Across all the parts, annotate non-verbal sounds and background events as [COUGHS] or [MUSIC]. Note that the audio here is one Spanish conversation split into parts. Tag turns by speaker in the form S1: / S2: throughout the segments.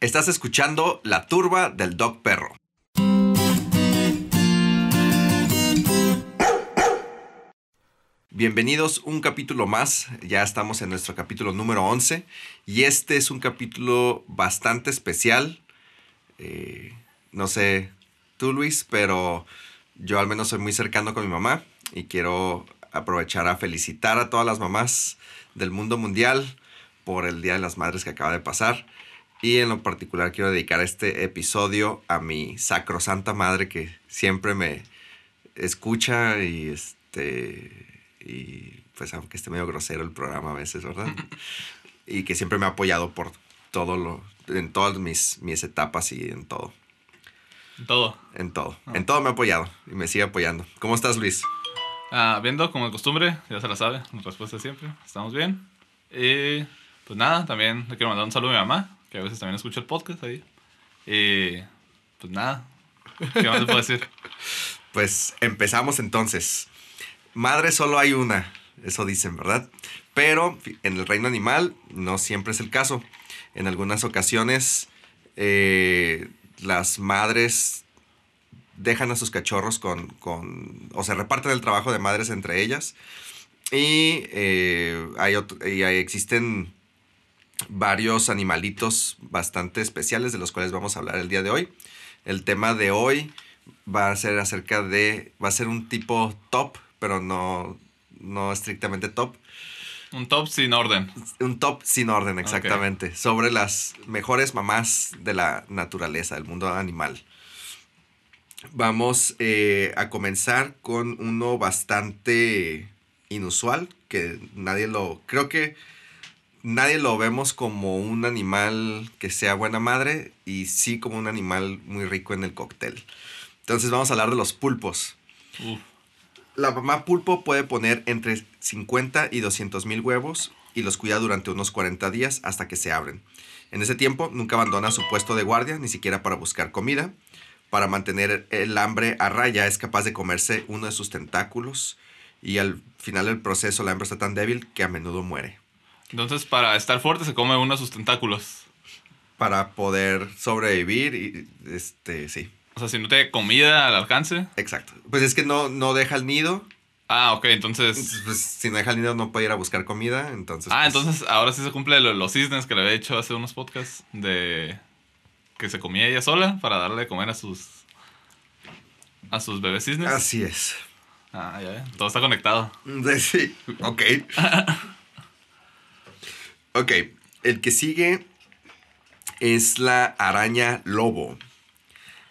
S1: Estás escuchando La Turba del Dog Perro. Bienvenidos un capítulo más, ya estamos en nuestro capítulo número 11 y este es un capítulo bastante especial. Eh, no sé tú Luis, pero yo al menos soy muy cercano con mi mamá y quiero aprovechar a felicitar a todas las mamás del mundo mundial por el Día de las Madres que acaba de pasar. Y en lo particular quiero dedicar este episodio a mi sacrosanta madre que siempre me escucha y este y pues aunque esté medio grosero el programa a veces, ¿verdad? [LAUGHS] y que siempre me ha apoyado por todo lo en todas mis, mis etapas y en todo.
S2: En todo.
S1: En todo. Ah. En todo me ha apoyado y me sigue apoyando. ¿Cómo estás, Luis?
S2: Ah, viendo como de costumbre, ya se la sabe, la respuesta siempre. Estamos bien. Y pues nada, también le quiero mandar un saludo a mi mamá, que a veces también escucha el podcast ahí. Y pues nada, ¿qué más te puedo decir? [LAUGHS]
S1: Pues empezamos entonces. Madre solo hay una, eso dicen, ¿verdad? Pero en el reino animal no siempre es el caso. En algunas ocasiones eh, las madres dejan a sus cachorros con, con, o se reparten el trabajo de madres entre ellas. Y, eh, hay, y hay, existen varios animalitos bastante especiales de los cuales vamos a hablar el día de hoy. El tema de hoy va a ser acerca de, va a ser un tipo top, pero no, no estrictamente top.
S2: Un top sin orden.
S1: Un top sin orden, exactamente. Sobre las mejores mamás de la naturaleza, del mundo animal. Vamos eh, a comenzar con uno bastante inusual, que nadie lo... Creo que nadie lo vemos como un animal que sea buena madre y sí como un animal muy rico en el cóctel. Entonces vamos a hablar de los pulpos. La mamá pulpo puede poner entre 50 y 200 mil huevos y los cuida durante unos 40 días hasta que se abren. En ese tiempo nunca abandona su puesto de guardia, ni siquiera para buscar comida. Para mantener el hambre a raya es capaz de comerse uno de sus tentáculos y al final del proceso la hembra está tan débil que a menudo muere.
S2: Entonces, para estar fuerte se come uno de sus tentáculos.
S1: Para poder sobrevivir y, este, sí.
S2: O sea, si no tiene comida al alcance.
S1: Exacto. Pues es que no, no deja el nido.
S2: Ah, ok, entonces...
S1: Pues, si no deja el nido no puede ir a buscar comida, entonces...
S2: Ah,
S1: pues
S2: entonces ahora sí se cumple los cisnes que le había hecho hace unos podcasts de... Que se comía ella sola para darle de comer a sus... A sus bebés cisnes.
S1: Así es.
S2: Ah, ya, todo está conectado. [LAUGHS]
S1: Sí, ok. [LAUGHS] Ok, el que sigue es la araña lobo.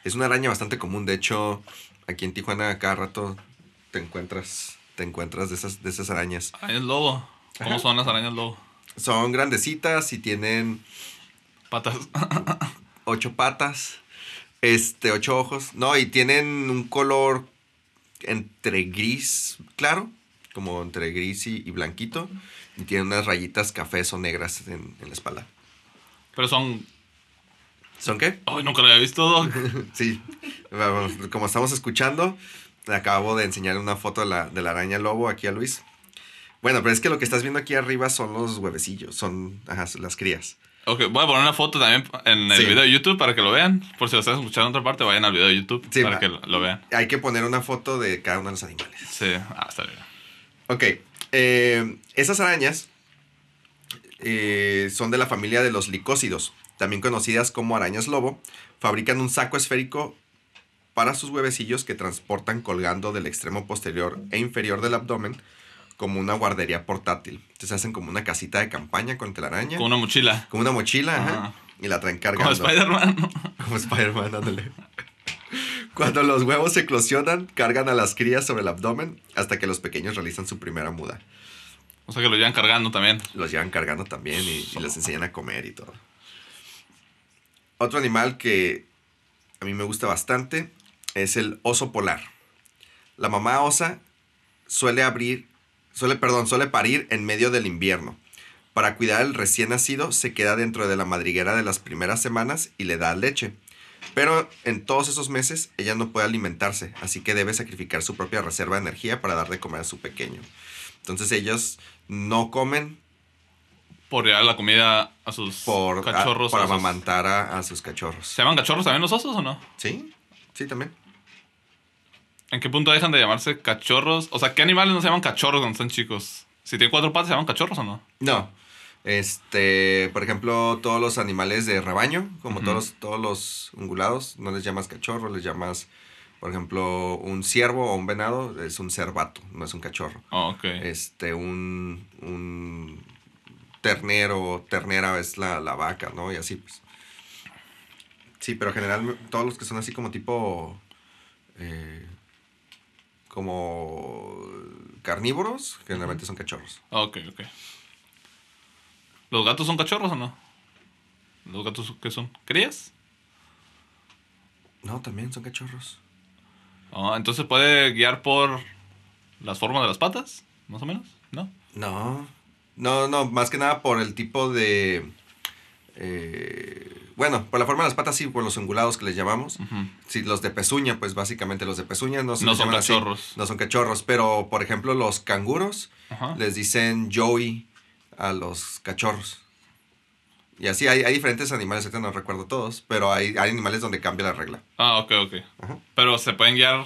S1: Es una araña bastante común, de hecho, aquí en Tijuana cada rato te encuentras, te encuentras de esas, de esas arañas.
S2: Arañas lobo. ¿Cómo son las arañas lobo?
S1: Son grandecitas y tienen
S2: patas. [COUGHS]
S1: ocho patas, este, ocho ojos. No, y tienen un color entre gris, claro, como entre gris y blanquito. Y tiene unas rayitas cafés o negras en, la espalda.
S2: Pero son.
S1: ¿Son qué?
S2: Ay, nunca lo había visto, [LAUGHS]
S1: sí. Como estamos escuchando, le acabo de enseñar una foto de la, de la araña lobo aquí a Luis. Bueno, pero es que lo que estás viendo aquí arriba son los huevecillos, son las crías.
S2: Ok, voy a poner una foto también en el video de YouTube para que lo vean. Por si lo están escuchando en otra parte, vayan al video de YouTube para que lo vean.
S1: Hay que poner una foto de cada uno de los animales.
S2: Sí, ah, está bien.
S1: Ok, eh, esas arañas eh, son de la familia de los licócidos, también conocidas como arañas lobo. Fabrican un saco esférico para sus huevecillos que transportan colgando del extremo posterior e inferior del abdomen como una guardería portátil. Entonces hacen como una casita de campaña con telaraña.
S2: Como una mochila.
S1: Como una mochila, ajá. Y la traen cargando.
S2: Como Spider-Man.
S1: Como Spider-Man, ándale. Cuando los huevos se eclosionan, cargan a las crías sobre el abdomen hasta que los pequeños realizan su primera muda.
S2: O sea que los llevan cargando también.
S1: Los llevan cargando también y, les enseñan a comer y todo. Otro animal que a mí me gusta bastante es el oso polar. La mamá osa suele abrir, suele, perdón, suele parir en medio del invierno. Para cuidar al recién nacido se queda dentro de la madriguera de las primeras semanas y le da leche. Pero en todos esos meses ella no puede alimentarse, así que debe sacrificar su propia reserva de energía para dar de comer a su pequeño. Entonces ellos no comen
S2: Por llevar la comida a sus
S1: por, a-
S2: cachorros. sus-
S1: amamantar a, a sus cachorros.
S2: ¿Se llaman cachorros también los osos o no?
S1: ¿Sí? Sí, también.
S2: ¿En qué punto dejan de llamarse cachorros? O sea, ¿qué animales no se llaman cachorros cuando están chicos? Si tienen cuatro patas, ¿se llaman cachorros o no?
S1: No. Este, por ejemplo, todos los animales de rebaño, como
S2: Ujú.
S1: todos, los- todos los ungulados, no les llamas cachorro, les llamas, por ejemplo, un ciervo o un venado, es un cervato, no es un cachorro.
S2: Oh, ok.
S1: Este, un, un ternero, ternera es la, la vaca, ¿no? Y así, pues. Sí, pero en general todos los que son así como tipo, eh, como carnívoros, generalmente son cachorros.
S2: Ok, ok. ¿Los gatos son cachorros o no? ¿Los gatos qué son? ¿Crías?
S1: No, también son cachorros.
S2: Oh, entonces puede guiar por las formas de las patas, más o menos, ¿no?
S1: No, no, no, más que nada por el tipo de... eh, bueno, por la forma de las patas sí, por los ungulados que les llamamos. Sí, los de pezuña, pues básicamente los de pezuña no, se
S2: No son
S1: así.
S2: cachorros.
S1: No son cachorros, pero por ejemplo los canguros les dicen Joey a los cachorros. Y así hay, hay diferentes animales, ahorita no recuerdo todos, pero hay, hay animales donde cambia la regla.
S2: Ah, ok, ok.
S1: Ajá.
S2: Pero se pueden guiar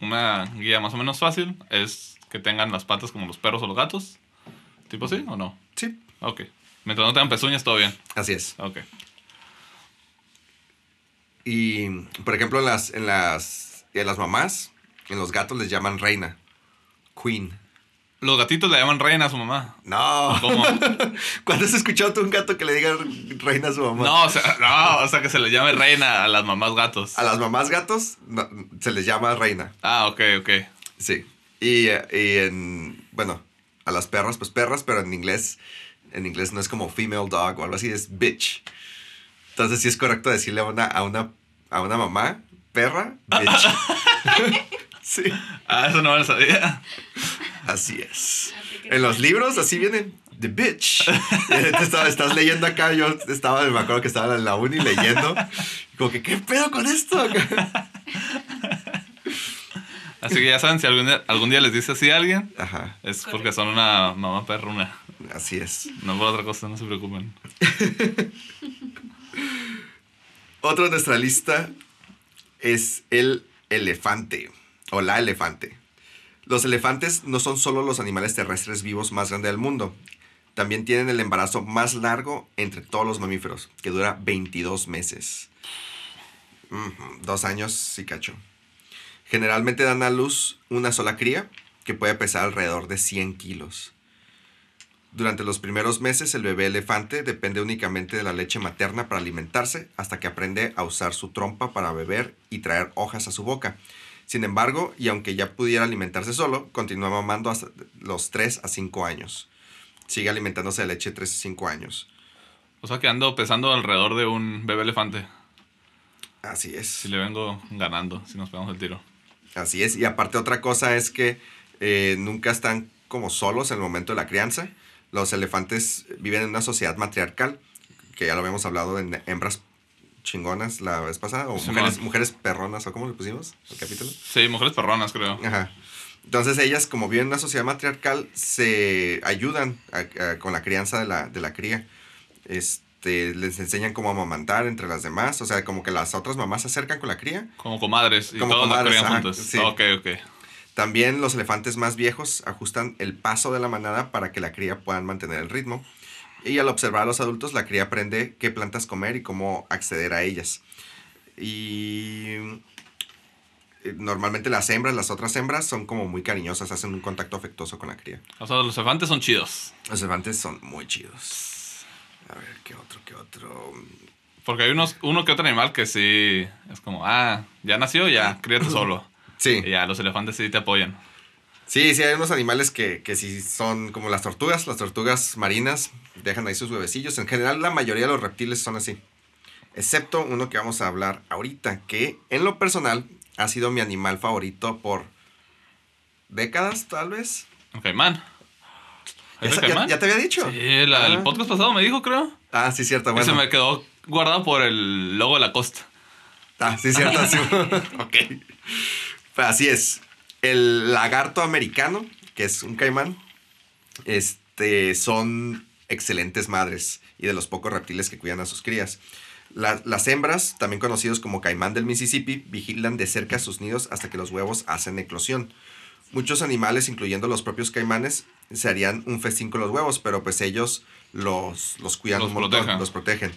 S2: una guía más o menos fácil. Es que tengan las patas como los perros o los gatos. ¿Tipo así o no?
S1: Sí,
S2: Ok. Mientras no tengan pezuñas, todo bien.
S1: así es.
S2: Ok.
S1: Y, por ejemplo, en las, en las, en las mamás, en los gatos les llaman reina, queen.
S2: Los gatitos le llaman reina a su mamá.
S1: No.
S2: ¿Cómo? [LAUGHS]
S1: ¿Cuándo has escuchado tú un gato que le diga reina a su mamá?
S2: No, o sea, no, o sea que se le llame reina a las mamás gatos.
S1: A las mamás gatos no, se les llama reina.
S2: Ah, ok, ok.
S1: Sí. Y, y en, bueno, a las perras, pues perras, pero en inglés, en inglés no es como female dog o algo así, es bitch. Entonces sí es correcto decirle a una, a una, a una mamá, perra, bitch. [LAUGHS] [LAUGHS] sí,
S2: Ah, eso no lo sabía.
S1: Así es.
S3: Que
S1: En los libros así vienen, the bitch. [LAUGHS] Estaba- estás leyendo acá, yo estaba, me acuerdo que estaba en la uni leyendo, como que, ¿qué pedo con esto? [LAUGHS]
S2: Así que ya saben, si algún día, algún día les dice así a alguien,
S1: Ajá,
S2: es porque son una mamá perruna.
S1: así es.
S2: No por otra cosa, no se preocupen. [LAUGHS]
S1: Otro de nuestra lista es el elefante o la elefante. Los elefantes no son solo los animales terrestres vivos más grandes del mundo. También tienen el embarazo más largo entre todos los mamíferos, que dura 22 meses. Dos años y cacho. Generalmente dan a luz una sola cría, que puede pesar alrededor de 100 kilos. Durante los primeros meses el bebé elefante depende únicamente de la leche materna para alimentarse hasta que aprende a usar su trompa para beber y traer hojas a su boca. Sin embargo, y aunque ya pudiera alimentarse solo, continúa mamando hasta los 3 a 5 años. Sigue alimentándose de leche 3 a 5 años.
S2: O sea que ando pesando alrededor de un bebé elefante.
S1: Así es.
S2: Si le vengo ganando, si nos pegamos el tiro.
S1: Así es. Y aparte otra cosa es que eh, nunca están como solos en el momento de la crianza. Los elefantes viven en una sociedad matriarcal, que ya lo habíamos hablado en hembras chingonas la vez pasada, o mujeres, mujeres perronas, o cómo le pusimos el capítulo.
S2: Sí, mujeres perronas, creo.
S1: Ajá. Entonces ellas, como viven en una sociedad matriarcal, se ayudan a- a- con la crianza de la, de la cría. Este, les enseñan cómo amamantar entre las demás. O sea, como que las otras mamás se acercan con la cría
S2: Como comadres y
S1: Como
S2: todos la
S1: comadres,
S2: crían
S1: ajá,
S2: juntos.
S1: sí.
S2: Ok, ok.
S1: También los elefantes más viejos ajustan el paso de la manada para que la cría puedan mantener el ritmo. Y al observar a los adultos, la cría aprende qué plantas comer y cómo acceder a ellas. Y eh, normalmente las hembras, las otras hembras, son como muy cariñosas, hacen un contacto afectuoso con la cría.
S2: O sea, los elefantes son chidos.
S1: Los elefantes son muy chidos. A ver, ¿qué otro, qué otro?
S2: Porque hay unos, uno que otro animal que sí es como, ah, ya nació, ya, [LAUGHS] críate solo.
S1: Sí.
S2: Y ya, los elefantes sí te apoyan.
S1: Sí, sí, hay unos animales que, que sí son como las tortugas. Las tortugas marinas dejan ahí sus huevecillos. En general, la mayoría de los reptiles son así. Excepto uno que vamos a hablar ahorita, que en lo personal ha sido mi animal favorito por décadas, tal vez.
S2: Un caimán.
S1: ¿Ya,
S2: ¿Es
S1: sa-
S2: el
S1: ya- ya te había dicho?
S2: Sí, la- el
S1: Ah.
S2: podcast pasado me dijo, creo.
S1: Ah, sí, cierto.
S2: Y se me quedó guardado por el logo de la costa.
S1: Ah, sí, cierto. sí. [LAUGHS] [LAUGHS] ok. Pues así es. El lagarto americano, que es un caimán, este, son excelentes madres y de los pocos reptiles que cuidan a sus crías. La- las hembras, también conocidos como caimán del Mississippi, vigilan de cerca sus nidos hasta que los huevos hacen eclosión. Muchos animales, incluyendo los propios caimanes, se harían un festín con los huevos, pero pues ellos los, los cuidan
S2: Los
S1: un montón,
S2: protegen.
S1: los protegen.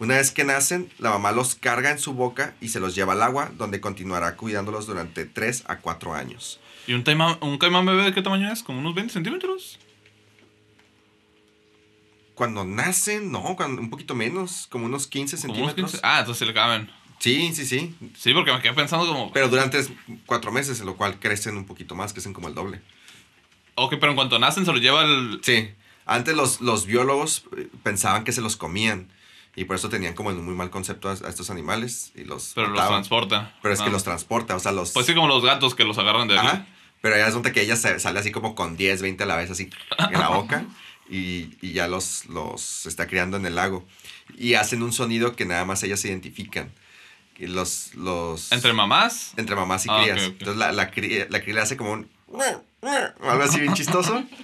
S1: Una vez que nacen, la mamá los carga en su boca y se los lleva al agua, donde continuará cuidándolos durante 3 a 4 años.
S2: ¿Y un, taima- un caimán bebé de qué tamaño es? ¿Como unos 20 centímetros?
S1: Cuando nacen, no, cuando- un poquito menos, como unos 15
S2: Como unos
S1: centímetros.
S2: 15. Ah, entonces sí le caben.
S1: Sí, sí, sí.
S2: Sí, porque me quedé pensando como...
S1: Pero durante 4 meses, en lo cual crecen un poquito más, crecen como el doble.
S2: Ok, pero en cuanto nacen se los lleva el...
S1: Sí. Antes los, los biólogos eh, pensaban que se los comían. Y por eso tenían como un muy mal concepto a, a estos animales. Y los
S2: Pero los transporta.
S1: Pero es que los transporta, o sea, los...
S2: Pues sí, como los gatos que los agarran de...
S1: Ajá. Pero ya resulta que ella se- sale así como con 10, 20 a la vez, así en la boca. [LAUGHS] Y, y ya los, los está criando en el lago. Y hacen un sonido que nada más ellas identifican. Y los, los...
S2: ¿Entre mamás?
S1: entre mamás y
S2: Ah,
S1: crías. Entonces la, la, cría, la cría hace como un... algo así bien chistoso. [LAUGHS]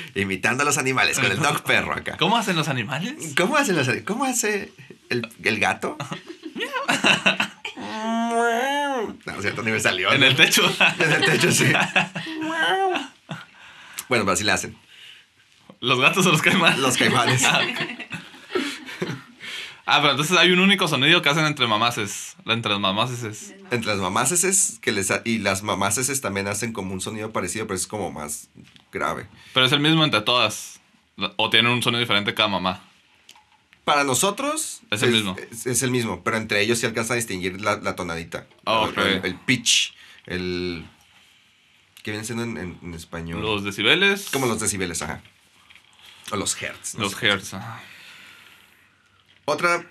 S1: [LAUGHS] Imitando a los animales con el dog perro acá.
S2: ¿Cómo hacen los animales?
S1: ¿Cómo hacen los ¿Cómo hace el, el gato? [LAUGHS] no, cierto, ni me salió.
S2: En el techo.
S1: En el techo, sí. bueno, pero así le hacen.
S2: los gatos o los caimanes.
S1: Los caimanes.
S2: Ah, pero entonces hay un único sonido que hacen entre mamases. Entre las mamases es...
S1: Entre las mamases que les ha- y las mamases también hacen como un sonido parecido, pero es como más grave.
S2: Pero es el mismo entre todas. O tienen un sonido diferente cada mamá.
S1: Para nosotros
S2: Es el mismo.
S1: Es, es el mismo, pero entre ellos se alcanza a distinguir la, la tonadita.
S2: Ah,
S1: El-
S2: ok.
S1: el, el pitch, el... ¿Qué viene siendo en, en- en español?
S2: Los decibeles.
S1: Como los decibeles, ajá. O los hertz. no
S2: Los
S1: sé.
S2: hertz. ajá.
S1: Otra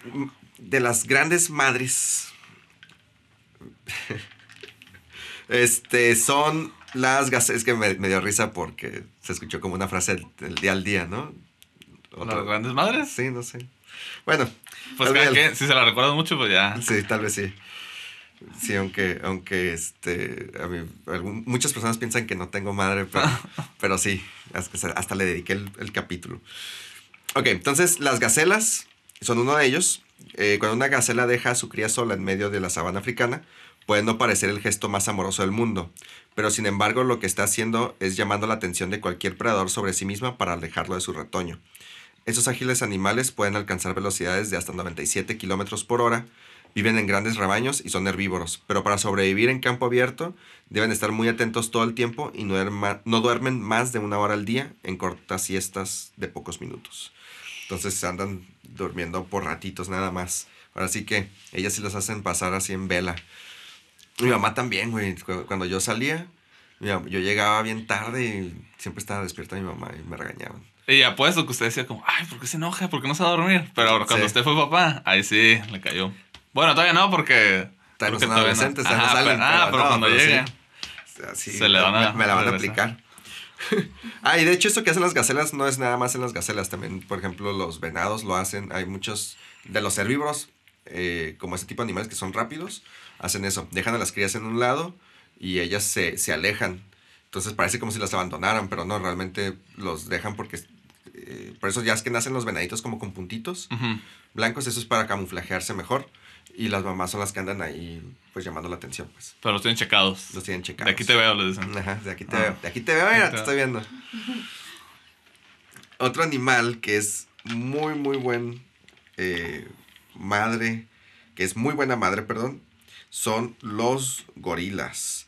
S1: de las grandes madres este, son las gacelas. Es que me, me dio risa porque se escuchó como una frase del, del día al día, ¿no? Otra-
S2: ¿Las grandes madres?
S1: Sí, no sé. Bueno.
S2: Pues cada quien, si se la recuerdan mucho, pues ya.
S1: Sí, tal vez sí. Sí, aunque, aunque este, a mí, algún- muchas personas piensan que no tengo madre, pero, [LAUGHS] pero sí, hasta, hasta le dediqué el, el capítulo. Ok, entonces las gacelas son uno de ellos. Eh, cuando una gacela deja a su cría sola en medio de la sabana africana, puede no parecer el gesto más amoroso del mundo, pero sin embargo lo que está haciendo es llamando la atención de cualquier predador sobre sí misma para alejarlo de su retoño. Estos ágiles animales pueden alcanzar velocidades de hasta 97 kilómetros por hora, viven en grandes rebaños y son herbívoros, pero para sobrevivir en campo abierto deben estar muy atentos todo el tiempo y no, no duermen más de una hora al día en cortas siestas de pocos minutos. Entonces andan durmiendo por ratitos nada más. Ahora sí que ellas sí los hacen pasar así en vela. Mi mamá también, güey. Cu- Cuando yo salía, yo llegaba bien tarde y siempre estaba despierta mi mamá y me regañaban.
S2: Y apuesto que usted decía como, ay, ¿por qué se enoja? ¿Por qué no se va a dormir? Pero cuando
S1: Sí.
S2: usted fue papá, ahí sí, le cayó. Bueno, todavía no, porque...
S1: Todavía no
S2: porque
S1: son adolescentes, no
S2: Ajá,
S1: salen,
S2: pero- Ah,
S1: pero
S2: pero
S1: no,
S2: cuando
S1: pero sí.
S2: llegue.
S1: O sea, sí,
S2: Se le van a
S1: me, me la van a aplicar. [LAUGHS] ah, y de hecho esto que hacen las gacelas no es nada más en las gacelas. También, por ejemplo, los venados lo hacen. Hay muchos de los herbívoros, eh, como ese tipo de animales que son rápidos, hacen eso. Dejan a las crías en un lado y ellas se, se alejan. Entonces parece como si las abandonaran, pero no, realmente los dejan porque... eh, por eso ya es que nacen los venaditos como con puntitos blancos. Eso es para camuflajearse mejor. Y las mamás son las que andan ahí pues llamando la atención. Pues
S2: Pero los tienen checados.
S1: los tienen checados.
S2: De aquí te veo, le dicen.
S1: Ajá, de aquí te
S2: Ah.
S1: veo. De aquí te veo, mira, te estoy viendo. Otro animal que es muy, muy buen eh, madre, que es muy buena madre, perdón, son los gorilas.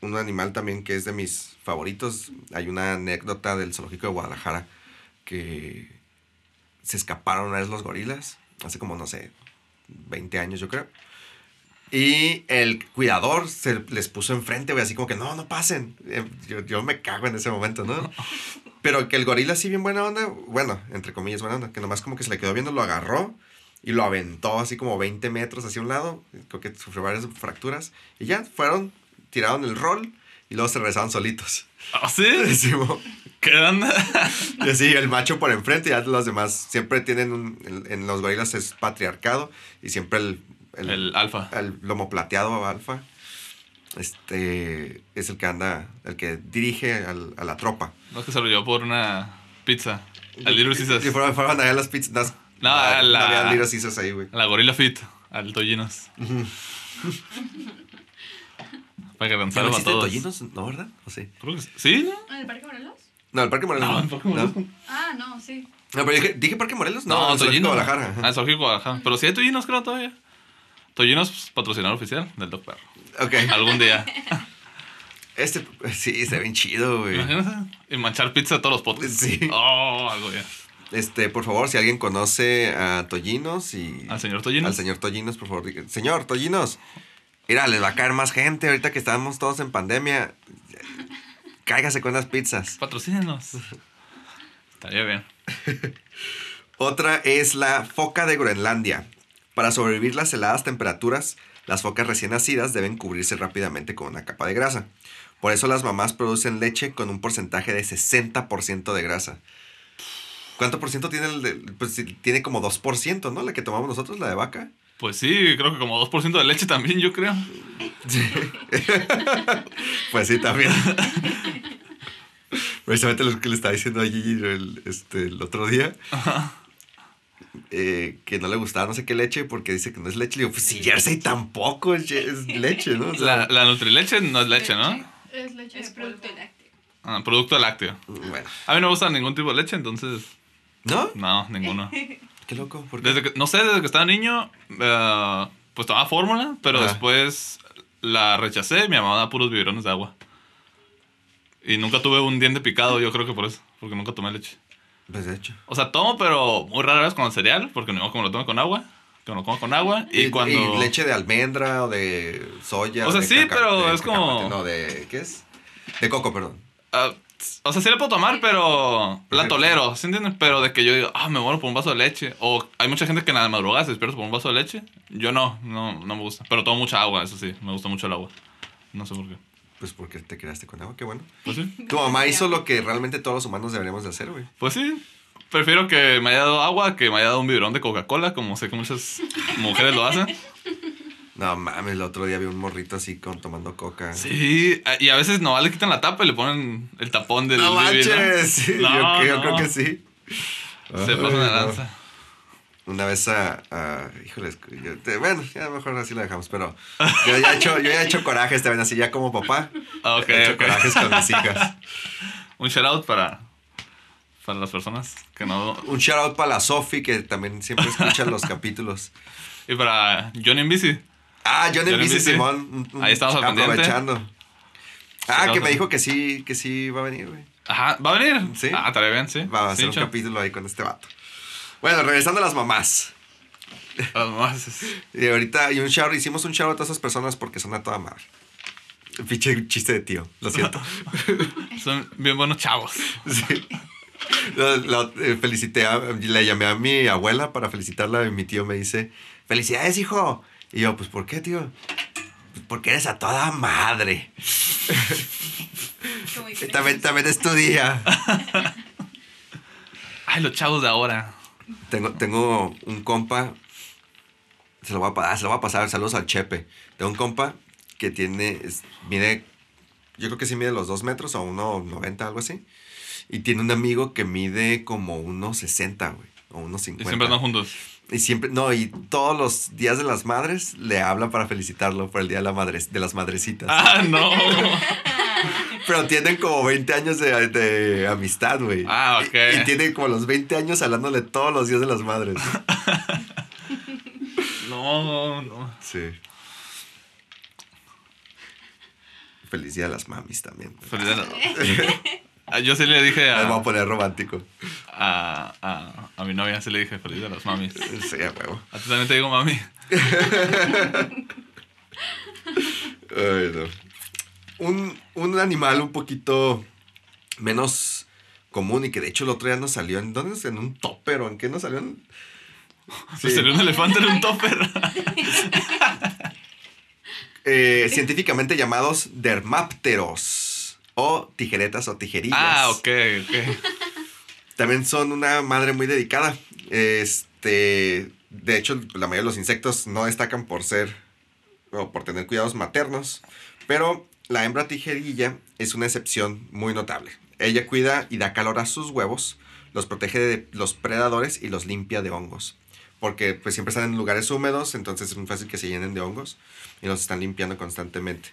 S1: Un animal también que es de mis favoritos. Hay una anécdota del zoológico de Guadalajara que se escaparon una vez los gorilas, hace como, no sé, 20 años yo creo. Y el cuidador se les puso enfrente, güey, así como que no, no pasen. Eh, Yo, yo me cago en ese momento, ¿no? [LAUGHS] Pero que el gorila así bien buena onda, bueno, entre comillas buena onda, que nomás como que se le quedó viendo, lo agarró y lo aventó así como 20 metros hacia un lado, creo que sufrió varias fracturas, y ya fueron, tiraron el rol y luego se regresaron solitos.
S2: ¿Ah, sí? [LAUGHS]
S1: Mo.
S2: ¿Qué onda? [LAUGHS]
S1: Y así el macho por enfrente y ya los demás siempre tienen un, en, en los gorilas es patriarcado y siempre el, el,
S2: El alfa.
S1: el lomo plateado alfa este es el que anda el que dirige al- a la tropa
S2: No es que se lo llevó por una pizza. Al Little Caesars.
S1: Y fueron, fueron allá las pizzas. No,
S2: la-
S1: no había Little Caesars ahí, güey.
S2: A la Gorilla Fit. Al Tollinos. Para que
S1: ¿Ya no
S2: lanzaron a todos.
S1: Tollinos? ¿No, verdad? ¿O sí?
S2: Creo que sí. ¿Sí?
S3: ¿En el Parque Morelos?
S1: No, el Parque Morelos.
S2: No, el Parque Morelos.
S1: No,
S3: Ah, no, sí.
S1: No, pero dije, ¿dije Parque Morelos? No,
S2: No,
S1: el Zoológico. Guadalajara.
S2: Ah, Zoológico Guadalajara. Pero sí hay Tollinos, creo, todavía. Tollinos, pues, patrocinador oficial del Doc Perro.
S1: Ok.
S2: Algún día. [LAUGHS]
S1: Este, sí, está bien chido, güey.
S2: Imagínate. Y manchar pizza de todos los potes.
S1: Sí.
S2: Oh, algo ya.
S1: Este, por favor, si alguien conoce a Tollinos y...
S2: Al señor Tollinos.
S1: Al señor Tollinos, por favor. diga, Señor Tollinos, mira, les va a caer más gente ahorita que estamos todos en pandemia. Cáigase con las pizzas.
S2: Patrocínenos. Estaría bien. [LAUGHS]
S1: Otra es la foca de Groenlandia. Para sobrevivir las heladas temperaturas, las focas recién nacidas deben cubrirse rápidamente con una capa de grasa. Por eso las mamás producen leche con un porcentaje de 60% de grasa. ¿Cuánto por ciento tiene el de, Pues tiene como 2%, ¿no? La que tomamos nosotros, la de vaca.
S2: Pues sí, creo que como 2% de leche también, yo creo. [LAUGHS]
S1: Pues sí, también. [LAUGHS] Precisamente lo que le estaba diciendo a Gigi el, este, el otro día. eh, que no le gustaba no sé qué leche porque dice que no es leche. Le digo, pues si Jersey tampoco es, leche, ¿no? O sea,
S2: La, la Nutrileche no es leche, ¿no?
S3: Es leche
S4: Es producto lácteo.
S2: Ah, producto lácteo.
S1: Bueno.
S2: A mí no me gusta ningún tipo de leche, entonces.
S1: ¿No?
S2: No, ninguno. [LAUGHS]
S1: Qué loco. ¿por qué?
S2: Desde que, no sé, desde que estaba niño, eh, pues tomaba fórmula, pero después la rechacé y mi mamá daba puros biberones de agua. Y nunca tuve un diente picado, yo creo que por eso, porque nunca tomé leche.
S1: Pues de hecho.
S2: O sea, tomo, pero muy rara vez con cereal, porque no como lo tomo con agua, que lo como con agua. Y, cuando...
S1: y leche de almendra o de soya.
S2: O sea,
S1: de
S2: sí, pero
S1: de
S2: es como-
S1: No, de... ¿Qué es? De coco, perdón.
S2: Ah, o sea, sí la puedo tomar, pero la tolero, ¿sí entienden? Pero de que yo digo, ah, me muero por un vaso de leche. O hay mucha gente que en la madrugada se despierta por un vaso de leche. Yo no, no, no me gusta. Pero tomo mucha agua, eso sí, me gusta mucho el agua. No sé por qué.
S1: Pues porque te creaste con agua, qué bueno.
S2: Pues sí.
S1: Tu mamá hizo lo que realmente todos los humanos deberíamos de hacer, güey.
S2: Pues sí. Prefiero que me haya dado agua que me haya dado un biberón de Coca-Cola, como sé que muchas mujeres lo hacen.
S1: No mames, el otro día vi un morrito así con tomando coca.
S2: Sí, y a veces no le quitan la tapa y le ponen el tapón del
S1: No
S2: ¿no?
S1: manches. Sí,
S2: No,
S1: yo, yo
S2: no.
S1: creo que sí.
S2: Se de
S1: no.
S2: lanza.
S1: Una vez a. a- híjoles, yo te- bueno, ya mejor así lo dejamos, pero yo ya he hecho, yo ya he hecho corajes también así, ya como papá.
S2: Ah, ok,
S1: he hecho corajes con mis hijas. [LAUGHS]
S2: Un shout out para, para las personas que no.
S1: Un shout out para la Sofi, que también siempre escucha los capítulos. [LAUGHS]
S2: Y para Johnny en bici.
S1: Ah, John
S2: John
S1: bici. Simón.
S2: Ahí estamos al pendiente.
S1: Aprovechando. Ah, que me dijo que sí, que sí va a venir, güey.
S2: Ajá, ¿va a venir?
S1: Sí.
S2: Ah, estaría bien, sí.
S1: Va a
S2: Sí,
S1: hacer un capítulo ahí con este vato. Bueno, regresando a las mamás.
S2: Las mamás
S1: Y ahorita, y un shout, hicimos un shout a todas esas personas porque son a toda madre. Pinche chiste de tío, lo siento. [LAUGHS]
S2: Son bien buenos chavos.
S1: Sí. Lo- lo- eh, felicité, a- le llamé a mi abuela para felicitarla y mi tío me dice, felicidades, hijo. Y yo, pues, ¿por qué, tío? "Pues, porque eres a toda madre. [LAUGHS] También, también es tu día.
S2: Ay, los chavos de ahora.
S1: Tengo, tengo un compa, se lo, voy a, ah, se lo voy a pasar, saludos al Chepe. Tengo un compa que tiene, es- mide, yo creo que sí mide los dos metros o 1,90, algo así. Y tiene un amigo que mide como 1,60, güey, o 1,50.
S2: Y siempre andan juntos.
S1: Y siempre, no, y todos los días de las madres le habla para felicitarlo por el día de, la madre, de las madrecitas.
S2: Ah, no. [LAUGHS]
S1: Pero tienen como 20 años de, de amistad, güey.
S2: Ah, ok.
S1: Y, y tienen como los 20 años hablándole todos los días de las madres. [LAUGHS]
S2: No, no.
S1: Sí. Feliz día a las mamis también.
S2: Felicidades. Ah, [LAUGHS] Yo sí le dije
S1: Me voy a
S2: a,
S1: poner romántico.
S2: a, a, a mi novia, sí le dije feliz de las mamis.
S1: Sí, a huevo.
S2: A ti también te digo mami. [LAUGHS]
S1: Ay, no. Un, un animal un poquito menos común y que de hecho el otro día nos salió en. ¿Dónde? En un topper o en qué nos salió? En...
S2: Se salió un elefante en un topper. [LAUGHS]
S1: Eh, científicamente llamados dermápteros o tijeretas o tijerillas.
S2: Ah, ok, ok. [LAUGHS]
S1: También son una madre muy dedicada. Este, de hecho, la mayoría de los insectos no destacan por ser o por tener cuidados maternos, pero la hembra tijerilla es una excepción muy notable. Ella cuida y da calor a sus huevos, los protege de los predadores y los limpia de hongos. Porque pues siempre están en lugares húmedos, entonces es muy fácil que se llenen de hongos y los están limpiando constantemente.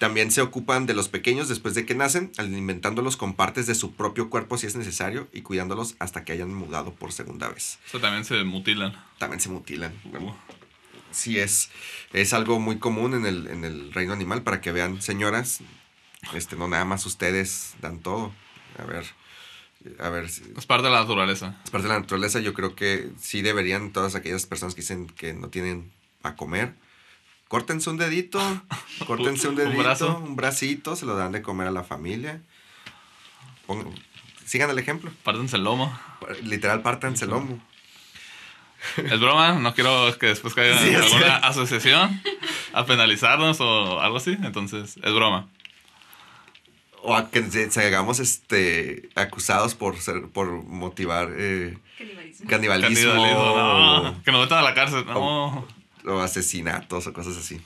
S1: También se ocupan de los pequeños después de que nacen, alimentándolos con partes de su propio cuerpo si es necesario y cuidándolos hasta que hayan mudado por segunda vez.
S2: O sea, también se mutilan.
S1: También se mutilan.
S2: Uh.
S1: Sí, es, es algo muy común en el, en el reino animal para que vean, señoras, este, no nada más ustedes dan todo. A ver, a ver, si-
S2: Es parte de la naturaleza.
S1: es parte de la naturaleza. Yo creo que sí deberían todas aquellas personas que dicen que no tienen a comer, córtense un dedito, [LAUGHS] córtense un
S2: Un
S1: dedito,
S2: brazo.
S1: un bracito, se lo dan de comer a la familia. Pongan- sigan el ejemplo.
S2: Pártense el lomo.
S1: Literal, pártanse el lomo.
S2: Es broma, no quiero que después caiga
S1: Sí,
S2: alguna
S1: sé.
S2: asociación a penalizarnos o algo así. Entonces, es broma.
S1: O a que hagamos este, acusados por, ser, por motivar eh,
S3: Canibalismo.
S1: canibalismo,
S2: Canibalismo,
S1: o,
S2: no. Que nos metan a la cárcel. No.
S1: o asesinatos o cosas así.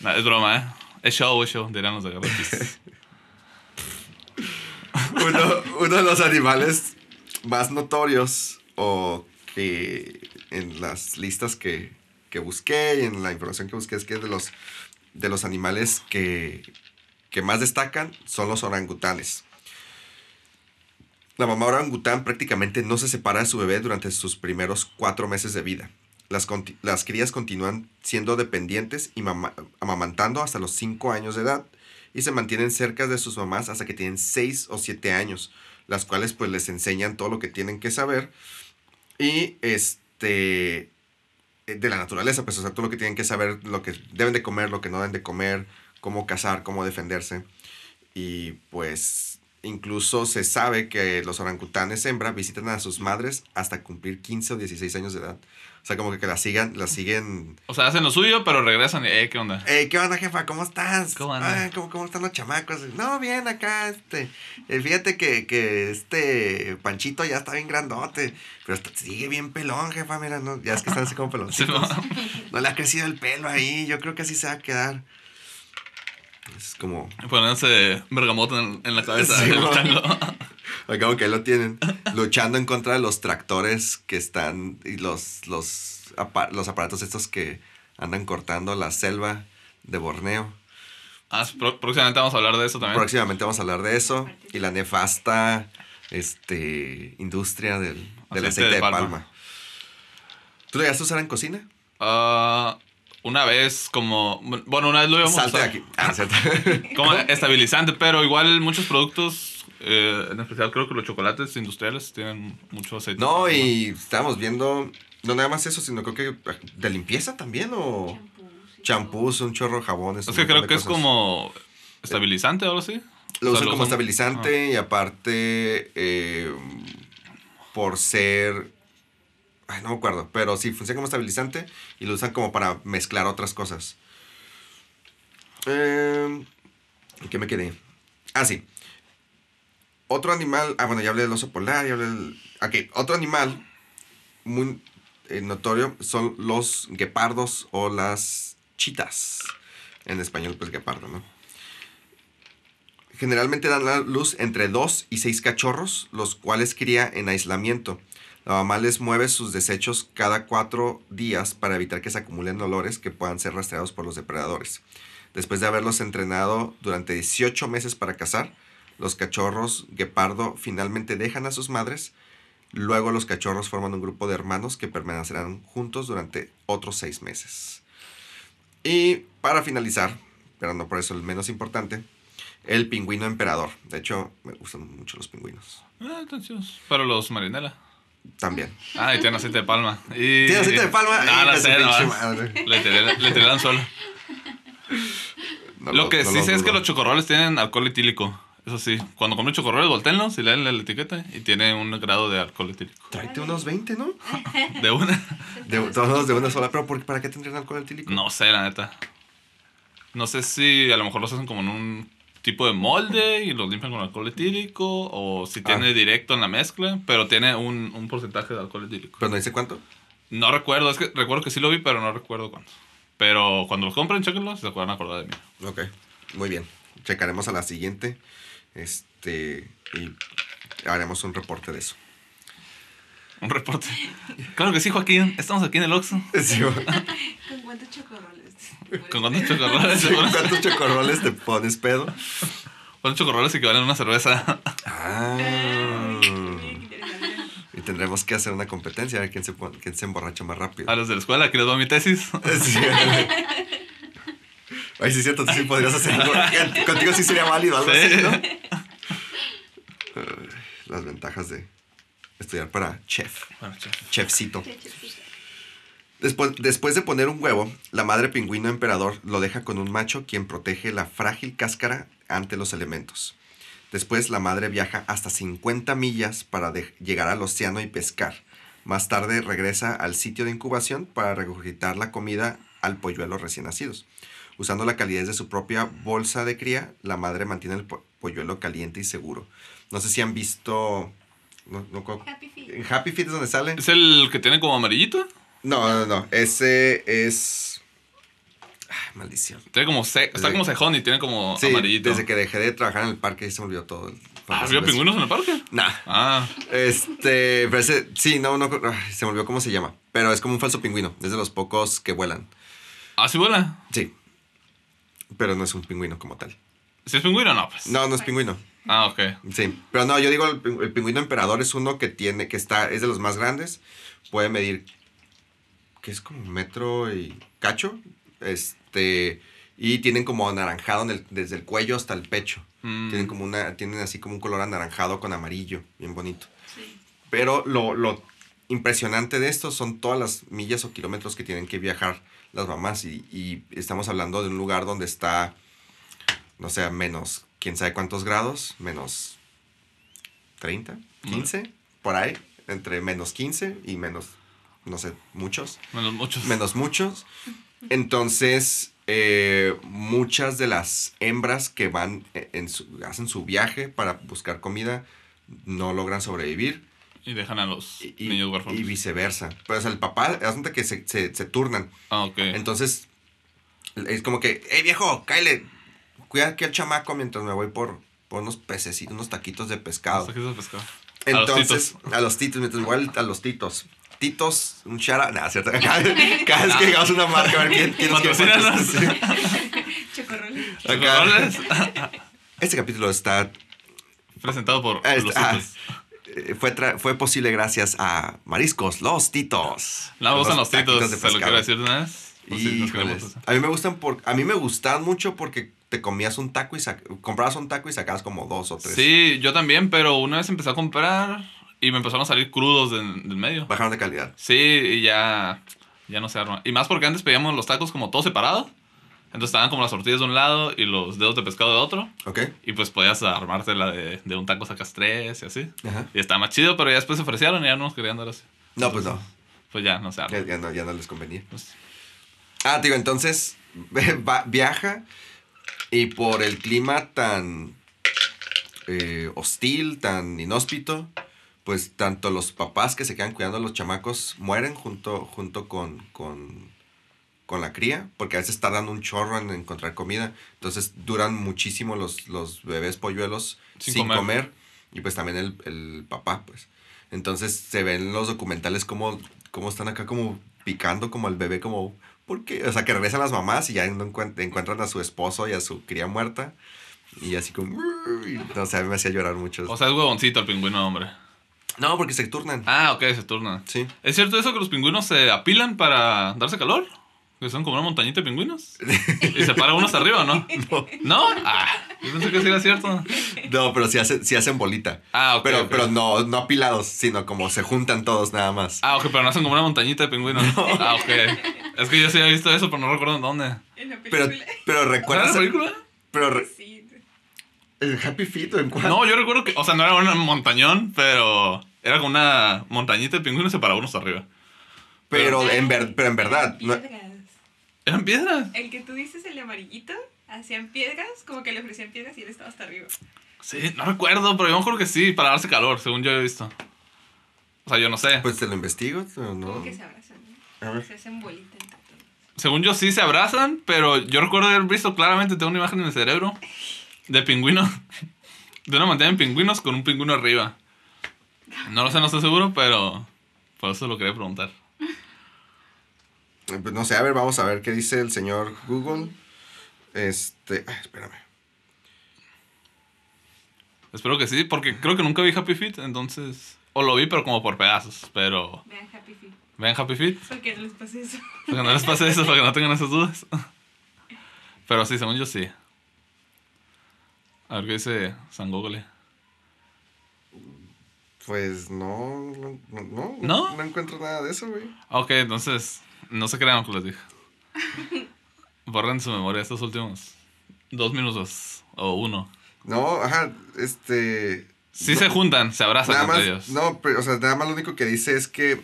S2: No, es broma, ¿eh? Es show, es show, los [LAUGHS]
S1: uno de los animales más notorios o que en las listas que, que busqué y en la información que busqué es que de los, de los animales que, que más destacan son los orangutanes. La mamá orangután prácticamente no se separa de su bebé durante sus primeros cuatro meses de vida. Las, las crías continúan siendo dependientes y mama- amamantando hasta los 5 años de edad y se mantienen cerca de sus mamás hasta que tienen 6 o 7 años, las cuales pues les enseñan todo lo que tienen que saber y este eh, de la naturaleza, pues todo lo que tienen que saber, lo que deben de comer, lo que no deben de comer, cómo cazar, cómo defenderse y pues incluso se sabe que los orangutanes hembra visitan a sus madres hasta cumplir 15 o 16 años de edad. O sea, como que las sigan, las siguen
S2: O sea, hacen lo suyo, pero regresan y, eh, ¿qué onda?
S1: Hey, ¿qué onda, jefa? ¿Cómo estás?
S2: ¿Cómo anda?
S1: Ah, ¿cómo, cómo están los chamacos? No, bien acá, este. eh, fíjate que, que este Panchito ya está bien grandote. Pero está- sigue bien pelón, jefa. Mira, no, ya es que están así como [LAUGHS] peloncitos.
S2: ¿no? [LAUGHS]
S1: no le ha crecido el pelo ahí. Yo creo que así se va a quedar. Es como.
S2: Ponerse bergamota en, en la cabeza.
S1: Sí, [LAUGHS] Acabo que ahí lo tienen. Luchando en contra de los tractores que están. Y los, los, apa- los aparatos estos que andan cortando la selva de Borneo.
S2: Ah, próximamente vamos a hablar de eso también.
S1: Próximamente vamos a hablar de eso y la nefasta este, industria del, del
S2: Aceite
S1: aceite,
S2: de
S1: de,
S2: palma.
S1: palma. ¿Tú lo llegaste a usar en cocina?
S2: Ah, una vez como... Bueno, una vez lo íbamos a
S1: Salte de
S2: usar
S1: aquí. Ah, [LAUGHS]
S2: como [LAUGHS] estabilizante, pero igual muchos productos, eh, en especial creo que los chocolates industriales tienen mucho aceite.
S1: no, y estábamos viendo, no nada más eso, sino creo que de limpieza también o champús, un chorro de jabones.
S2: Es que creo que es como estabilizante o algo así.
S1: Lo
S2: O sea,
S1: usan
S2: lo
S1: como
S2: usan-
S1: estabilizante y aparte eh, por ser... Ay, no me acuerdo, pero sí, funciona como estabilizante y lo usan como para mezclar otras cosas. Eh, ¿en ¿Qué me quedé? Ah, sí. Otro animal... Ah, bueno, ya hablé del oso polar, ya hablé del... Otro animal muy eh, notorio son los guepardos o las chitas. En español, pues guepardo, ¿no? Generalmente dan la luz entre 2 y 6 cachorros, los cuales cría en aislamiento. La mamá les mueve sus desechos cada 4 días para evitar que se acumulen olores que puedan ser rastreados por los depredadores. Después de haberlos entrenado durante 18 meses para cazar, los cachorros guepardo finalmente dejan a sus madres. Luego los cachorros forman un grupo de hermanos que permanecerán juntos durante otros 6 meses. Y para finalizar, pero no por eso el menos importante, el pingüino emperador. De hecho, me gustan mucho los pingüinos.
S2: Ah, entonces, pero los marinela.
S1: También.
S2: Ah, y tienen aceite de palma. Y...
S1: ¿Tiene aceite de palma?
S2: No,
S1: Hija de
S2: sé. Le tiré, el anzuelo.
S1: No
S2: lo que
S1: no
S2: sí sé es que los chocorroles tienen alcohol etílico. Eso sí, cuando compren chocorroles, volteenlos y leen la etiqueta y tiene un grado de alcohol etílico.
S1: Tráete unos 20, ¿no? [LAUGHS]
S2: De una.
S1: De, todos de una sola. Pero ¿por- ¿para qué tendrían alcohol etílico?
S2: No sé, la neta. No sé si a lo mejor los hacen como en un tipo de molde y los limpian con alcohol etílico o si tiene
S1: Ah.
S2: directo en la mezcla, pero tiene un, un porcentaje de alcohol etílico.
S1: Pero no dice cuánto.
S2: No recuerdo, es que recuerdo que sí lo vi, pero no recuerdo cuánto. Pero cuando los compren, chequenlos, se acuerdan acordar de mí.
S1: Ok. Muy bien. Checaremos a la siguiente. Este. Y haremos un reporte de eso.
S2: Un reporte. Claro que sí, Joaquín. Estamos aquí en el Oxxo. [LAUGHS]
S1: Sí,
S3: ¿Con cuántos chocorroles?
S2: ¿Con cuántos chocorroles?
S1: ¿Con ¿Cuántos chocorroles te pones pedo?
S2: ¿Cuántos chocorroles equivalen a una cerveza?
S1: Ah. Y tendremos que hacer una competencia a ver quién se, quién se emborracha más rápido.
S2: A los de la escuela, aquí les doy mi tesis.
S1: Sí. [LAUGHS] Ay, sí, es cierto, tú sí podrías hacer algo. Contigo sí sería válido algo
S2: Sí.
S1: así, ¿no? Las ventajas de estudiar para chef,
S2: Bueno, chef.
S1: chefcito. Después, después de poner un huevo, la madre pingüino emperador lo deja con un macho quien protege la frágil cáscara ante los elementos. Después la madre viaja hasta 50 millas para llegar al océano y pescar. Más tarde regresa al sitio de incubación para regurgitar la comida al polluelo recién nacidos. Usando la calidez de su propia bolsa de cría, la madre mantiene el po- polluelo caliente y seguro. No sé si han visto... no- no
S3: Happy Feet.
S1: ¿En Happy Feet es donde sale?
S2: ¿Es el que tiene como amarillito?
S1: No, no, no. Ese es. Ay, maldición.
S2: Tiene como se- está
S1: Sí.
S2: como cejón y tiene como
S1: Sí,
S2: amarillito.
S1: desde que dejé de trabajar en el parque se me olvidó todo.
S2: Ah, ¿había pingüinos en el parque?
S1: Nah.
S2: Ah,
S1: Este, pero ese- sí, no, no, se me olvidó cómo se llama. Pero es como un falso pingüino. Es de los pocos que vuelan.
S2: ¿Ah, sí vuela?
S1: Sí. Pero no es un pingüino como tal.
S2: ¿Sí es pingüino o no? Pues.
S1: No, no es pingüino.
S2: Ah, ok.
S1: Sí. Pero no, yo digo el, ping- el pingüino emperador es uno que tiene, que está, es de los más grandes. Puede medir, que es como un metro y cacho. Este, y tienen como anaranjado en el- desde el cuello hasta el pecho.
S2: Mm.
S1: Tienen como una, tienen así como un color anaranjado con amarillo, bien bonito.
S3: Sí.
S1: Pero lo, lo impresionante de esto son todas las millas o kilómetros que tienen que viajar las mamás. Y, y estamos hablando de un lugar donde está, no sé, menos, quién sabe cuántos grados, menos 30, 15, por ahí, entre menos 15 y menos, no sé, muchos
S2: Menos muchos.
S1: menos muchos. Entonces, eh, muchas de las hembras que van e- en su- hacen su viaje para buscar comida no logran sobrevivir
S2: Y dejan a los
S1: y,
S2: niños huérfanos.
S1: y viceversa. Pues el papá, asunto que se, se, se turnan.
S2: ah, ok.
S1: Entonces, es como que, hey viejo, cáele, cuida aquí al chamaco mientras me voy por, por unos pececitos, unos taquitos de pescado.
S2: Hasta que se pescado. A los
S1: Entonces,
S2: titos.
S1: a los titos, mientras igual a los titos. Titos, un chara. Nada, cierto. Cada, [LAUGHS] cada vez [LAUGHS] que llegamos a una marca, a ver quién. [LAUGHS]
S3: Chocorroles.
S1: Acá.
S2: Chocorroles.
S1: Este capítulo está,
S2: Presentado por
S1: ah,
S2: los
S1: ah,
S2: titos.
S1: Fue, tra- fue posible gracias a Mariscos Los Titos.
S2: No me gustan los titos,
S1: de
S2: se lo quiero decir de una vez. Pues sí,
S1: Híjoles.
S2: eso.
S1: A mí me gustan por, a mí me gustan mucho porque te comías un taco y comprabas un taco y sacabas como dos o tres.
S2: Sí, yo también, pero una vez empecé a comprar y me empezaron a salir crudos del, del medio.
S1: Bajaron de calidad.
S2: Sí, y ya, ya no se arma. Y más porque antes pedíamos los tacos como todo separado. Entonces estaban como las tortillas de un lado y los dedos de pescado de otro.
S1: ¿Ok?
S2: Y pues podías armarte la de, de un taco sacas tres y así.
S1: Ajá.
S2: Y estaba más chido, pero ya después se ofrecieron y ya no nos querían dar así.
S1: No, pues no.
S2: Pues ya, no se arma.
S1: Ya, ya no. ya no les convenía.
S2: Pues,
S1: Ah, digo, entonces [LAUGHS] va- viaja y por el clima tan eh, hostil, tan inhóspito, pues tanto los papás que se quedan cuidando a los chamacos mueren junto, junto con, con, con la cría, porque a veces tardan un chorro en encontrar comida, entonces duran muchísimo los, los bebés polluelos
S2: Sin
S1: sin,
S2: comer.
S1: comer. y pues también el, el papá, pues. Entonces se ven los documentales como, como están acá como picando como al bebé, como, ¿por qué? O sea, que regresan las mamás y ya encuentran a su esposo y a su cría muerta. Y así como, no sé, a mí me hacía llorar mucho.
S2: o sea, es huevoncito el pingüino, hombre.
S1: no, porque se turnan.
S2: Ah, ok, se turna.
S1: Sí.
S2: ¿Es cierto eso que los pingüinos se apilan para darse calor? Que son como una montañita de pingüinos. [LAUGHS] ¿Y se para uno hasta arriba o no? ¿No? Ah, yo pensé que sí era cierto.
S1: No, pero sí hacen, sí hacen bolita.
S2: Ah, ok.
S1: pero pero no, no apilados, sino como se juntan todos nada más.
S2: Ah, ok, pero no hacen como una montañita de pingüinos. Ah, ok. Es que yo sí había visto eso, pero no recuerdo en dónde.
S3: En la
S1: Pero,
S3: película.
S1: pero
S2: ¿Era
S1: recuerdas.
S2: la película?
S1: Pero re-
S3: Sí.
S1: ¿El Happy Feet o en cuál?
S2: No, yo recuerdo que, o sea, no era un montañón, pero era como una montañita de pingüinos y se paraba uno hasta arriba.
S1: pero, en ver- pero en verdad. no-.
S2: ¿Eran piedras?
S3: El que tú dices, el de amarillito, hacían piedras, como que le ofrecían piedras y él estaba hasta arriba.
S2: Sí, no recuerdo, pero yo me acuerdo que sí, para darse calor, según yo he visto. O sea, yo no sé.
S1: pues te lo investigo, no.
S3: Como que se abrazan, ¿no?
S1: A ver.
S3: Se hacen bolita.
S2: Según yo sí se abrazan, pero yo recuerdo haber visto claramente, tengo una imagen en el cerebro de pingüino, de una montaña de pingüinos con un pingüino arriba. No lo sé, no estoy seguro, pero Por eso lo quería preguntar.
S1: Pues no sé, a ver, vamos a ver qué dice el señor Google. Este, ay, espérame.
S2: Espero que sí, porque creo que nunca vi Happy Feet, entonces... O lo vi, pero como por pedazos, pero...
S3: Vean Happy Feet.
S2: ¿Ven Happy Feet?
S3: Porque no les pase eso.
S2: Para que no les pase eso, para que no tengan esas dudas. Pero sí, según yo sí. A ver qué dice San Google.
S1: Pues no, no, no,
S2: ¿No?
S1: no encuentro nada de eso, güey.
S2: Ok, entonces, no se crean lo que les dije. [LAUGHS] Borren su memoria estos últimos dos minutos o uno.
S1: No, ajá, este...
S2: Sí
S1: no-
S2: se juntan, se abrazan
S1: Nada
S2: entre
S1: más,
S2: ellos.
S1: no, pero, o sea, nada más lo único que dice es que,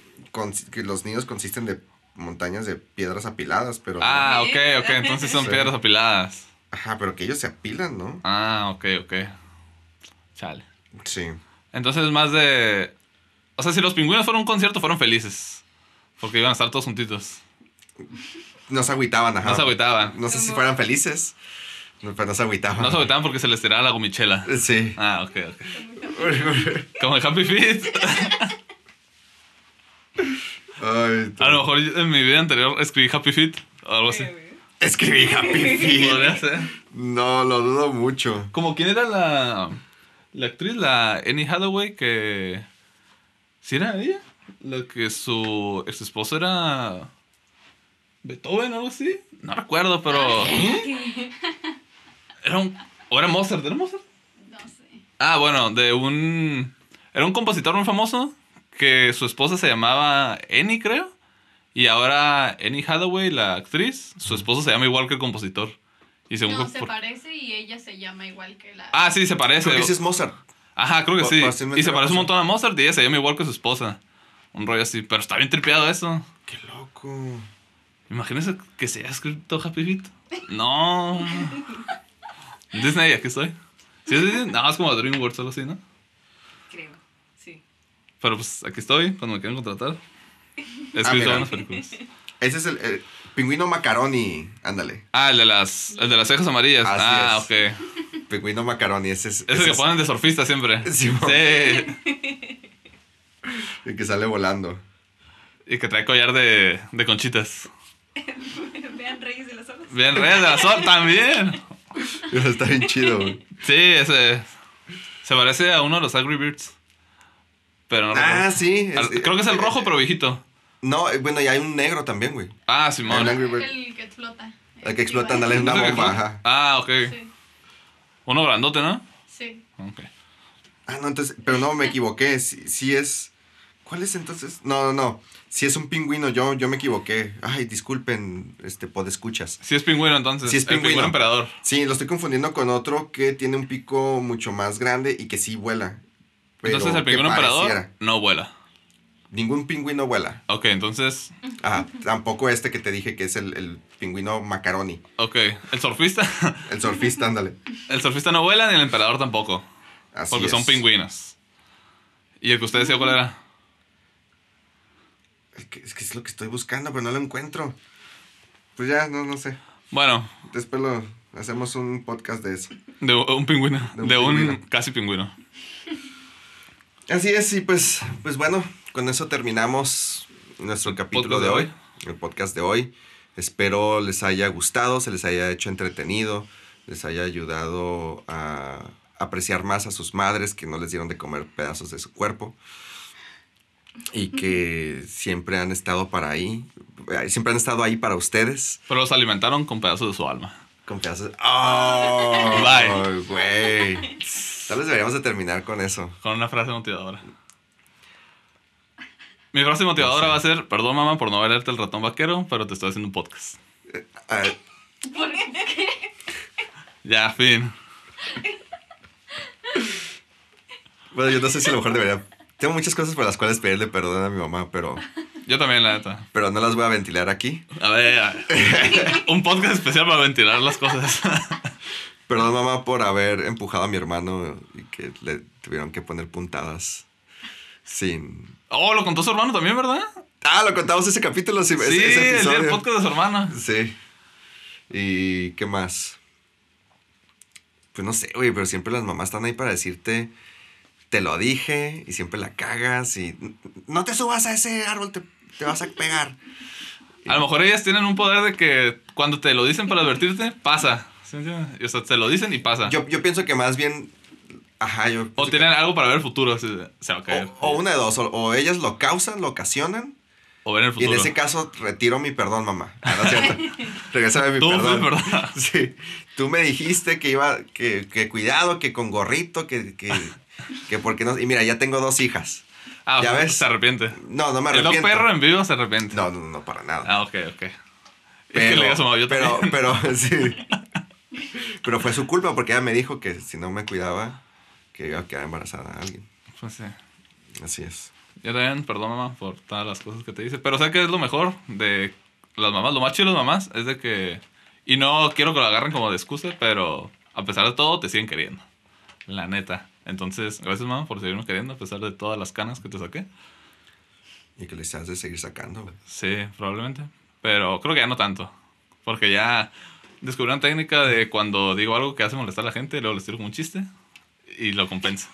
S1: los niños consisten de montañas de piedras apiladas, pero... no-
S2: Ah, ok, ok, entonces son
S1: Sí.
S2: piedras apiladas.
S1: Ajá, pero que ellos se apilan, ¿no?
S2: Ah, ok, ok. Chale.
S1: Sí.
S2: Entonces más de... O sea, si los pingüinos fueron a un concierto, fueron felices. Porque iban a estar todos juntitos.
S1: No se agüitaban, ajá.
S2: No se agüitaban.
S1: No sé si fueran felices, no, pero no se agüitaban.
S2: No se agüitaban porque se les tiraba la gomichela.
S1: Sí.
S2: Ah, ok, ok. Como el Happy Feet.
S1: Ay,
S2: A lo mejor en mi vida anterior escribí Happy Feet o algo así.
S1: Escribí Happy [LAUGHS] Feet.
S2: Podría ser.
S1: No, lo dudo mucho.
S2: Como quién era la, la actriz, la Annie Hathaway, que... ¿Sí era ella? La que su ex esposo era... Beethoven o algo así. No recuerdo, pero... Era un... ¿O era Mozart? ¿Era Mozart?
S4: No sé.
S2: Ah, bueno, de un... Era un compositor muy famoso que su esposa se llamaba Annie, creo. Y ahora Annie Hathaway, la actriz, su esposo se llama igual que el compositor. Y según
S4: No, se
S2: por-
S4: parece y ella se llama igual que la...
S2: Ah, sí, se parece.
S1: Creo que sí es Mozart.
S2: Ajá, creo que sí. Y se parece un montón a Mozart y ella se llama igual que su esposa. Un rollo así. Pero está bien tripeado eso.
S1: Qué loco.
S2: Imagínense que se haya escrito Happy Feet. No. Disney, aquí estoy. Sí, sí, sí. Nada más como DreamWorks o algo así, ¿no?
S3: Creo, sí.
S2: Pero pues aquí estoy, cuando me quieran contratar. [LAUGHS] He
S1: Ah,
S2: escrito
S1: mira.
S2: buenas películas.
S1: Ese es el, el pingüino macaroni. Ándale.
S2: Ah, el de las, el de las cejas amarillas.
S1: Así
S2: ah,
S1: es.
S2: ok.
S1: Pingüino macaroni. Ese es,
S2: Ese
S1: ese
S2: que
S1: es
S2: ponen de surfista siempre. [LAUGHS]
S1: Sí,
S2: sí. [LAUGHS] [LAUGHS]
S1: el que sale volando.
S2: Y que trae collar de, de conchitas. [LAUGHS]
S3: Vean Reyes de las Olas.
S2: Bien, Reyes de la Sol también. [LAUGHS]
S1: Está bien chido, güey.
S2: Sí, ese. Se parece a uno de los Angry Birds. Pero no
S1: Ah,
S2: recuerdo.
S1: sí.
S2: Al- Creo que es el
S1: eh,
S2: rojo, pero viejito.
S1: No, eh, bueno, y hay un negro también, güey.
S2: Ah,
S1: El
S2: Simón.
S1: Angry Bird.
S4: El que explota.
S1: El que explota,
S4: igual.
S1: ándale, una
S2: ¿Ese que
S1: bomba, ajá.
S2: Ah, ok.
S4: Sí,
S2: Uno grandote, ¿no?
S4: sí.
S2: Ok.
S1: Ah, no, entonces, pero no, me equivoqué. Sí, sí es. ¿Cuál es entonces? No, no, no. Si es un pingüino, yo, yo me equivoqué. Ay, disculpen, este, podescuchas.
S2: Sí es pingüino, entonces.
S1: Sí es
S2: El
S1: pingüino.
S2: emperador.
S1: Sí, lo estoy confundiendo con otro que tiene un pico mucho más grande y que sí vuela. Pero
S2: entonces el pingüino emperador
S1: pareciera.
S2: no vuela.
S1: Ningún pingüino vuela.
S2: Ok, entonces.
S1: Ah, tampoco este que te dije que es el, el pingüino macaroni.
S2: Ok. El surfista. [LAUGHS]
S1: El surfista, ándale.
S2: el surfista no vuela ni el emperador tampoco.
S1: Así
S2: porque son pingüinos. ¿Y el que usted decía cuál era?
S1: Es que, es que es lo que estoy buscando, pero no lo encuentro. Pues ya, no, no sé.
S2: Bueno,
S1: Después lo hacemos un podcast de eso.
S2: de un pingüino.
S1: De
S2: De
S1: un
S2: un,
S1: pingüino.
S2: casi pingüino.
S1: Así es, y pues, pues bueno, con eso terminamos nuestro capítulo de
S2: de
S1: hoy,
S2: hoy.
S1: el podcast de hoy. Espero les haya gustado, se les haya hecho entretenido, les haya ayudado a apreciar más a sus madres que no les dieron de comer pedazos de su cuerpo y que siempre han estado para ahí, eh, siempre han estado ahí para ustedes
S2: Pero los alimentaron con pedazos de su alma.
S1: con pedazos. ¡Oh!
S2: Bye.
S1: güey! Tal vez deberíamos de terminar con eso.
S2: Con una frase motivadora. Mi frase motivadora
S1: No sé.
S2: va a ser, perdón mamá por no valerte el ratón vaquero, pero te estoy haciendo un podcast.
S1: Ah,
S4: ¿Por qué?
S2: Ya, fin.
S1: Bueno, yo no sé si a lo mejor debería. Tengo muchas cosas por las cuales pedirle perdón a mi mamá, pero, [LAUGHS]
S2: Yo también, la neta.
S1: pero no las voy a ventilar aquí.
S2: A ver, a ver. [LAUGHS] un podcast especial para ventilar las cosas. [LAUGHS]
S1: Perdón, mamá, por haber empujado a mi hermano y que le tuvieron que poner puntadas sin.
S2: oh, lo contó su hermano también, ¿verdad?
S1: Ah, lo contamos ese capítulo, sí,
S2: Sí,
S1: ese, ese
S2: el
S1: episodio.
S2: podcast de su hermano.
S1: Sí. ¿Y qué más? Pues no sé, güey, pero siempre las mamás están ahí para decirte te lo dije y siempre la cagas y no te subas a ese árbol, te, te vas a pegar.
S2: A lo mejor ellas tienen un poder de que cuando te lo dicen para advertirte, pasa. O sea, te lo dicen y pasa.
S1: Yo, yo pienso que más bien, ajá, yo...
S2: o tienen algo para ver el futuro. así de, se va a caer.
S1: o, o una de dos, o, o ellas lo causan, lo ocasionan,
S2: O ver el
S1: y
S2: futuro.
S1: en ese caso retiro mi perdón, mamá. Ah, no es cierto. [LAUGHS] Regresame mi
S2: Tú,
S1: perdón.
S2: sí, perdón. [LAUGHS]
S1: Sí, tú me dijiste que iba, que, que cuidado, que con gorrito, que, que, [LAUGHS] que porque no... Y mira, ya tengo dos hijas.
S2: Ah, o
S1: ¿Ya
S2: sea,
S1: ves?
S2: se arrepiente.
S1: No, no me
S2: El
S1: arrepiento.
S2: perro en vivo se arrepiente.
S1: No, no, no, para nada.
S2: Ah, ok, ok. es que
S1: Pero,
S2: le digas a yo
S1: pero,
S2: también.
S1: pero, [LAUGHS] sí. Pero fue su culpa porque ella me dijo que si no me cuidaba, que iba a quedar embarazada a alguien.
S2: Pues sí.
S1: Así es.
S2: Yo también, perdón mamá por todas las cosas que te hice. Pero sé que es lo mejor de las mamás. Lo más chido de las mamás es de que... Y no quiero que lo agarren como de excusa, pero a pesar de todo te siguen queriendo. La neta. Entonces, gracias mamá por seguirme queriendo a pesar de todas las canas que te saqué.
S1: Y que les has de seguir sacando.
S2: Sí, probablemente. Pero creo que ya no tanto. Porque ya descubrí una técnica de cuando digo algo que hace molestar a la gente, luego les tiro como un chiste y lo compensa.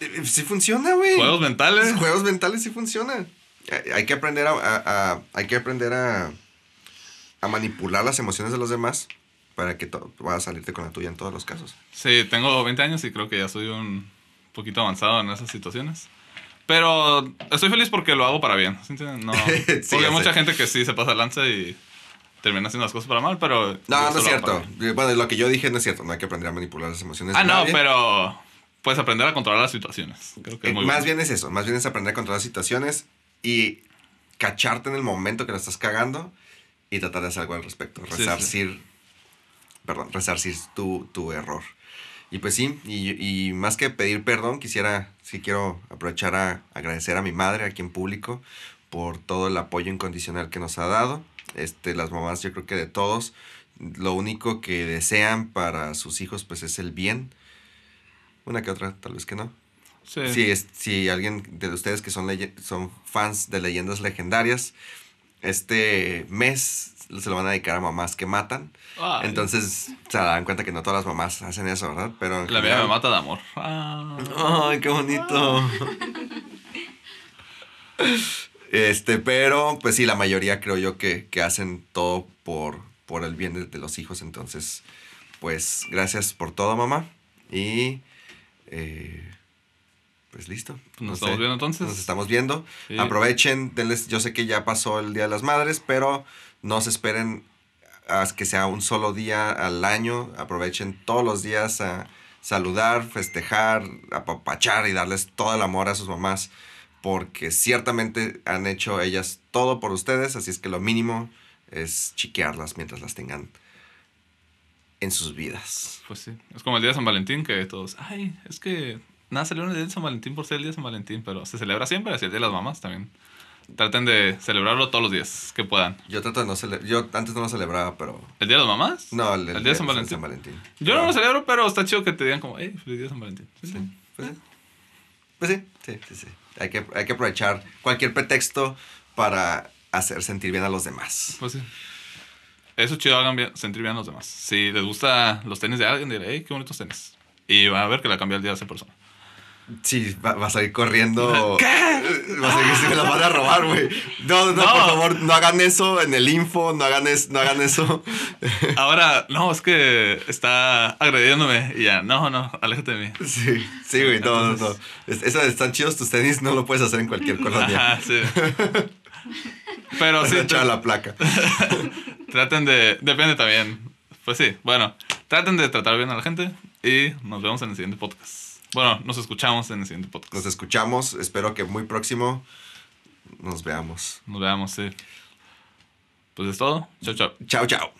S1: Eh, Sí funciona, güey.
S2: Juegos mentales.
S1: Juegos mentales sí funcionan. Hay- Hay que aprender a, a- a- hay que aprender a, a manipular las emociones de los demás para que to- puedas salirte con la tuya en todos los casos.
S2: Sí, tengo 20 años y creo que ya soy un poquito avanzado en esas situaciones. Pero estoy feliz porque lo hago para bien. ¿sí? No, [LAUGHS]
S1: Sí,
S2: porque hay mucha gente que sí se pasa lanza y termina haciendo las cosas para mal, pero...
S1: No, no es cierto. Bueno, lo que yo dije no es cierto. No hay que aprender a manipular las emociones.
S2: Ah, no, pero puedes aprender a controlar las situaciones. Creo que
S1: Eh,
S2: es muy
S1: más
S2: bueno.
S1: bien es eso, más bien es aprender a controlar situaciones y cacharte en el momento que lo estás cagando y tratar de hacer algo al respecto.
S2: Sí, sí.
S1: Perdón, resarcir tu, tu error. Y pues sí, y, y más que pedir perdón, quisiera, sí quiero aprovechar a agradecer a mi madre aquí en público por todo el apoyo incondicional que nos ha dado. Este, las mamás, yo creo que de todos, lo único que desean para sus hijos pues es el bien. Una que otra, tal vez que no.
S2: Sí.
S1: Si, es, si alguien de ustedes que son, son fans de leyendas legendarias, este mes se lo van a dedicar a mamás que matan.
S2: Ay,
S1: Entonces se darán cuenta que no todas las mamás hacen eso, ¿verdad? Pero
S2: La
S1: general-
S2: me mata de amor. Ah.
S1: ¡Ay, qué bonito! Este, pero pues sí, la mayoría creo yo que, que hacen todo por, por el bien de, de los hijos. Entonces, pues gracias por todo, mamá. Y eh, pues listo.
S2: Nos
S1: No
S2: estamos
S1: sé,
S2: viendo entonces.
S1: Nos estamos viendo.
S2: Sí.
S1: Aprovechen, denles, yo sé que ya pasó el Día de las Madres, pero no se esperen a que sea un solo día al año. Aprovechen todos los días a saludar, festejar, apapachar y darles todo el amor a sus mamás, porque ciertamente han hecho ellas todo por ustedes, así es que lo mínimo es chiquearlas mientras las tengan en sus vidas.
S2: Pues sí. Es como el día de San Valentín que todos, ay, es que nada celebran el día de San Valentín por ser el día de San Valentín, pero se celebra siempre, así el día de las mamás también. Traten de celebrarlo todos los días que puedan.
S1: Yo trato de no celebrar, yo antes no lo celebraba, pero...
S2: ¿El día de las mamás?
S1: No, el,
S2: ¿El día de San Valentín?
S1: Valentín.
S2: Yo no lo celebro, pero está chido que te digan como, hey, feliz día de San Valentín. Sí,
S1: Sí,
S2: sí.
S1: pues sí. Pues sí, sí, sí, sí. Hay que, hay que aprovechar cualquier pretexto para hacer sentir bien a los demás.
S2: Pues sí. Eso es chido, hagan bien- sentir bien a los demás. Si les gusta los tenis de alguien, diré, hey, qué bonitos tenis. Y van a ver que la cambia el día de esa persona.
S1: Sí, va- vas a ir corriendo. [LAUGHS] ¿Qué? Vas a ir, si me las van a robar, güey. No, no,
S2: No.
S1: por favor, no hagan eso en el info, no hagan, es- no hagan eso. [LAUGHS]
S2: Ahora, no, es que está agrediéndome. Y ya, no, no, aléjate de mí.
S1: Sí, sí, güey, no, no, no. Es- están chidos tus tenis, no lo puedes hacer en cualquier colonia.
S2: Ajá, sí. [LAUGHS] Pero sí, tra-
S1: la placa.
S2: traten de. Depende también. Pues sí, bueno, traten de tratar bien a la gente y nos vemos en el siguiente podcast. Bueno, nos escuchamos en el siguiente podcast.
S1: Nos escuchamos, espero que muy próximo nos veamos.
S2: Nos veamos, sí. Pues es todo. Chao, chao.
S1: Chao, chao.